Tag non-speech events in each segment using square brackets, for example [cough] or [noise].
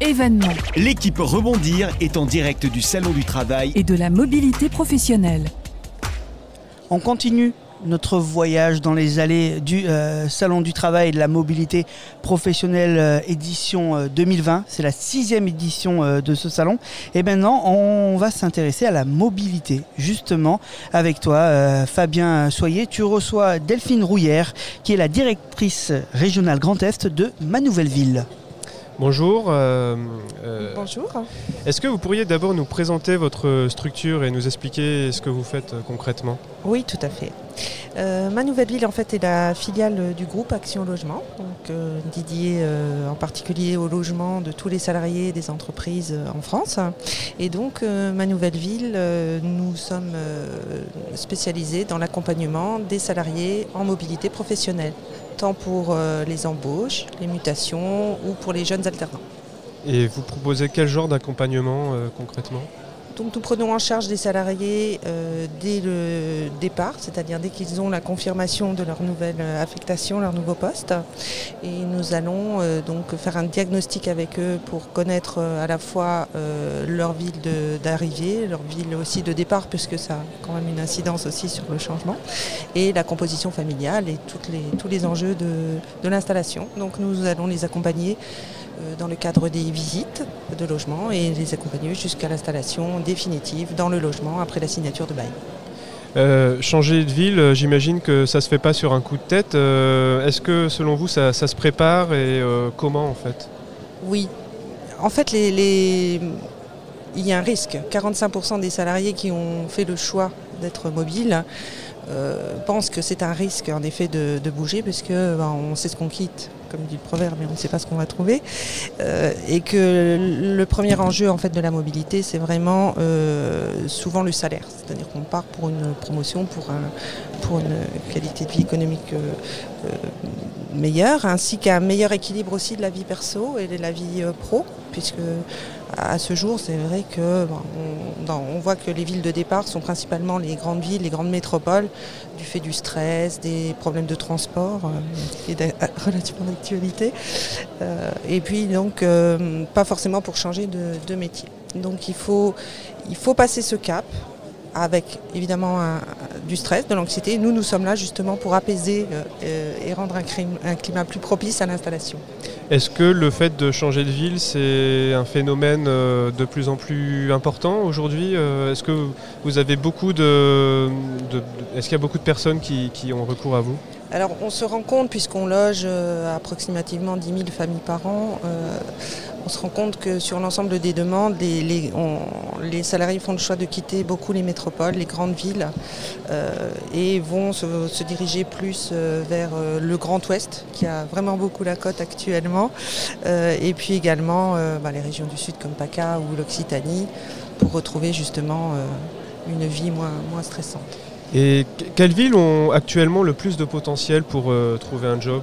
événements L'équipe Rebondir est en direct du Salon du Travail. et de la mobilité professionnelle. On continue notre voyage dans les allées du euh, Salon du Travail et de la Mobilité Professionnelle euh, édition euh, 2020. C'est la sixième édition euh, de ce salon. Et maintenant, on va s'intéresser à la mobilité. Justement, avec toi, euh, Fabien Soyer, tu reçois Delphine Rouillère, qui est la directrice régionale Grand Est de Manouvelle-Ville. Bonjour. euh, euh, Bonjour. Est-ce que vous pourriez d'abord nous présenter votre structure et nous expliquer ce que vous faites euh, concrètement? Oui, tout à fait. Euh, ma nouvelle ville, en fait, est la filiale du groupe Action Logement, donc dédiée euh, en particulier au logement de tous les salariés des entreprises en France. Et donc, ma nouvelle ville, nous sommes spécialisés dans l'accompagnement des salariés en mobilité professionnelle, tant pour euh, les embauches, les mutations ou pour les jeunes alternants. Et vous proposez quel genre d'accompagnement euh, concrètement? Donc nous prenons en charge des salariés euh, dès le départ, c'est-à-dire dès qu'ils ont la confirmation de leur nouvelle euh, affectation, leur nouveau poste. Et nous allons euh, donc faire un diagnostic avec eux pour connaître euh, à la fois euh, leur ville d'arrivée, leur ville aussi de départ, puisque ça a quand même une incidence aussi sur le changement, et la composition familiale et toutes les- tous les enjeux de, de l'installation. Donc nous allons les accompagner dans le cadre des visites de logement et les accompagner jusqu'à l'installation définitive dans le logement après la signature de bail. Euh, Changer de ville, euh, j'imagine que ça se fait pas sur un coup de tête. Euh, Est-ce que selon vous ça, ça se prépare et euh, comment en fait? Oui. En fait, les, les- il y a un risque. 45% des salariés qui ont fait le choix d'être mobiles euh, pensent que c'est un risque en effet de, de bouger puisque ben, on sait ce qu'on quitte, comme dit le proverbe, mais on ne sait pas ce qu'on va trouver. Euh, et que le premier enjeu en fait de la mobilité, c'est vraiment euh, souvent le salaire. C'est-à-dire qu'on part pour une promotion, pour, un, pour une qualité de vie économique euh, meilleure, ainsi qu'un meilleur équilibre aussi de la vie perso et de la vie pro, puisque à ce jour, c'est vrai que bon, on, voit que les villes de départ sont principalement les grandes villes, les grandes métropoles, du fait du stress, des problèmes de transport, euh, qui est [laughs] relativement d'actualité, Euh, et puis donc euh, pas forcément pour changer de, métier. Donc il faut, passer ce cap avec évidemment du stress, de l'anxiété. Nous, nous sommes là justement pour apaiser euh, et rendre un climat plus propice à l'installation. Est-ce que le fait de changer de ville, c'est un phénomène euh, de plus en plus important aujourd'hui Euh, Est-ce que vous avez beaucoup de, est-ce qu'il y a beaucoup de personnes qui, ont recours à vous? Alors on se rend compte, puisqu'on loge euh, approximativement 10 000 familles par an, on se rend compte que sur l'ensemble des demandes, les, salariés font le choix de quitter beaucoup les métropoles, les grandes villes, euh, et vont se, diriger plus euh, vers euh, le Grand Ouest, qui a vraiment beaucoup la cote actuellement, et puis également bah, les régions du Sud comme PACA ou l'Occitanie, pour retrouver justement une vie moins, stressante. Et que- quelles villes ont actuellement le plus de potentiel pour trouver un job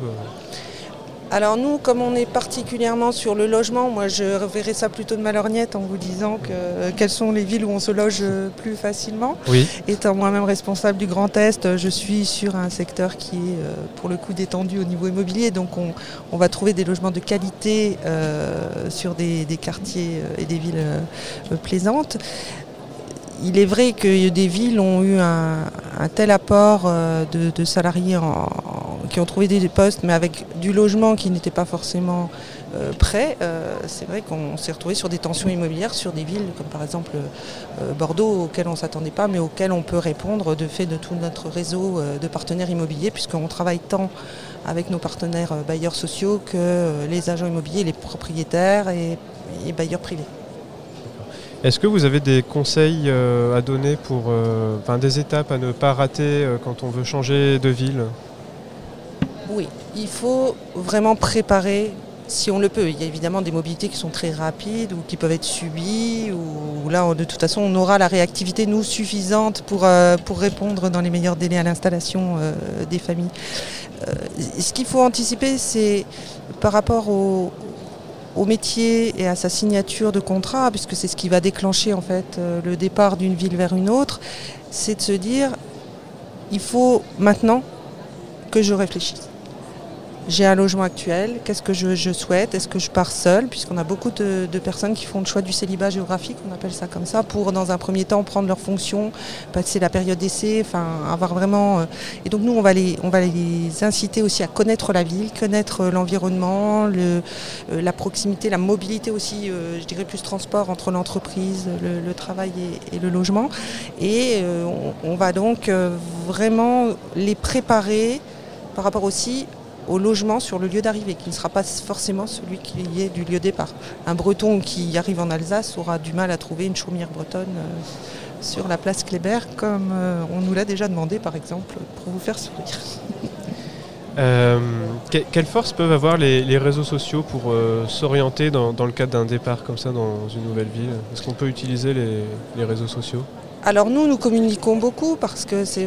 Alors nous, comme on est particulièrement sur le logement, moi je verrais ça plutôt de ma lorgnette en vous disant que, euh, quelles sont les villes où on se loge euh, plus facilement. Oui. Étant moi-même responsable du Grand Est, euh, je suis sur un secteur qui est euh, pour le coup détendu au niveau immobilier, donc on, on va trouver des logements de qualité euh, sur des, des quartiers et des villes plaisantes. Il est vrai que des villes ont eu un, un tel apport de, de salariés en- qui ont trouvé des postes, mais avec du logement qui n'était pas forcément euh, prêt. Euh, c'est vrai qu'on s'est retrouvé sur des tensions immobilières sur des villes comme par exemple euh, Bordeaux, auxquelles on ne s'attendait pas, mais auxquelles on peut répondre de fait de tout notre réseau de partenaires immobiliers, puisqu'on travaille tant avec nos partenaires bailleurs sociaux que les agents immobiliers, les propriétaires et, bailleurs privés. Est-ce que vous avez des conseils à donner pour, des étapes à ne pas rater quand on veut changer de ville? Oui, il faut vraiment préparer si on le peut. Il y a évidemment des mobilités qui sont très rapides ou qui peuvent être subies, ou là, de toute façon, on aura la réactivité, nous, suffisante pour, euh, répondre dans les meilleurs délais à l'installation euh, des familles. Euh, ce qu'il faut anticiper, c'est par rapport au, au métier et à sa signature de contrat, puisque c'est ce qui va déclencher en fait le départ d'une ville vers une autre, c'est de se dire, il faut maintenant que je réfléchisse j'ai un logement actuel, qu'est-ce que je, souhaite? Est-ce que je pars seule? Puisqu'on a beaucoup de, personnes qui font le choix du célibat géographique, on appelle ça comme ça, pour dans un premier temps prendre leur fonction, passer la période d'essai, enfin avoir vraiment. Euh, et donc nous, on va, les, on va les inciter aussi à connaître la ville, connaître l'environnement, le, euh, la proximité, la mobilité aussi, euh, je dirais plus transport entre l'entreprise, le, travail et, le logement. Et on, on, va donc vraiment les préparer par rapport aussi au logement sur le lieu d'arrivée, qui ne sera pas forcément celui qui est du lieu départ. Un breton qui arrive en Alsace aura du mal à trouver une chaumière bretonne euh, sur la place Kléber, comme euh, on nous l'a déjà demandé par exemple, pour vous faire sourire. [laughs] Euh, quelle force peuvent avoir les, réseaux sociaux pour s'orienter dans, le cadre d'un départ comme ça dans une nouvelle ville? Est-ce qu'on peut utiliser les, réseaux sociaux? Alors nous, nous communiquons beaucoup parce que c'est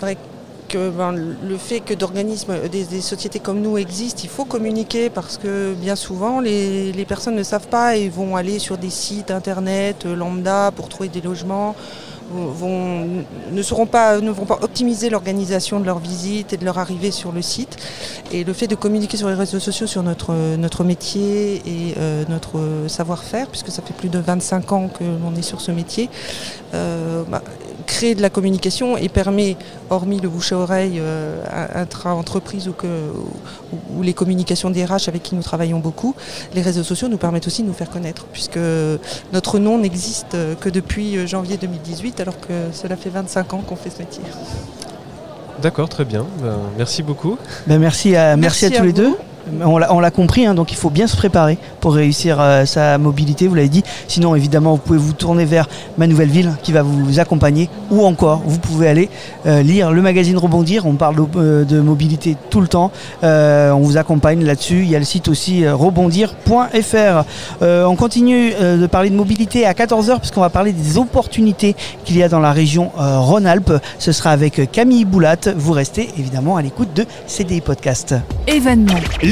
vrai que que ben, le fait que d'organismes, des, sociétés comme nous existent, il faut communiquer parce que bien souvent les, personnes ne savent pas et vont aller sur des sites internet euh, lambda pour trouver des logements. ne, seront pas, ne vont pas optimiser l'organisation de leur visite et de leur arrivée sur le site. Et le fait de communiquer sur les réseaux sociaux sur notre, notre métier et euh, notre savoir-faire, puisque ça fait plus de 25 ans que l'on est sur ce métier, euh, bah, crée de la communication et permet, hormis le bouche à oreille euh, intra-entreprise ou, que, ou, les communications DRH avec qui nous travaillons beaucoup, les réseaux sociaux nous permettent aussi de nous faire connaître, puisque notre nom n'existe que depuis janvier 2018, alors que cela fait 25 ans qu'on fait ce métier. D'accord, très bien. Ben, merci beaucoup. Ben, merci, à, merci, à, tous les deux. On l'a compris, hein, donc il faut bien se préparer pour réussir euh, sa mobilité, vous l'avez dit. Sinon, évidemment, vous pouvez vous tourner vers Ma Nouvelle Ville qui va vous accompagner. Ou encore, vous pouvez aller euh, lire le magazine Rebondir. On parle de, euh, mobilité tout le temps. on vous accompagne là-dessus. Il y a le site aussi rebondir.fr. on continue de parler de mobilité à 14h puisqu'on va parler des opportunités qu'il y a dans la région Rhône-Alpes. Ce sera avec Camille Boulat. Vous restez évidemment à l'écoute de CDI Podcast.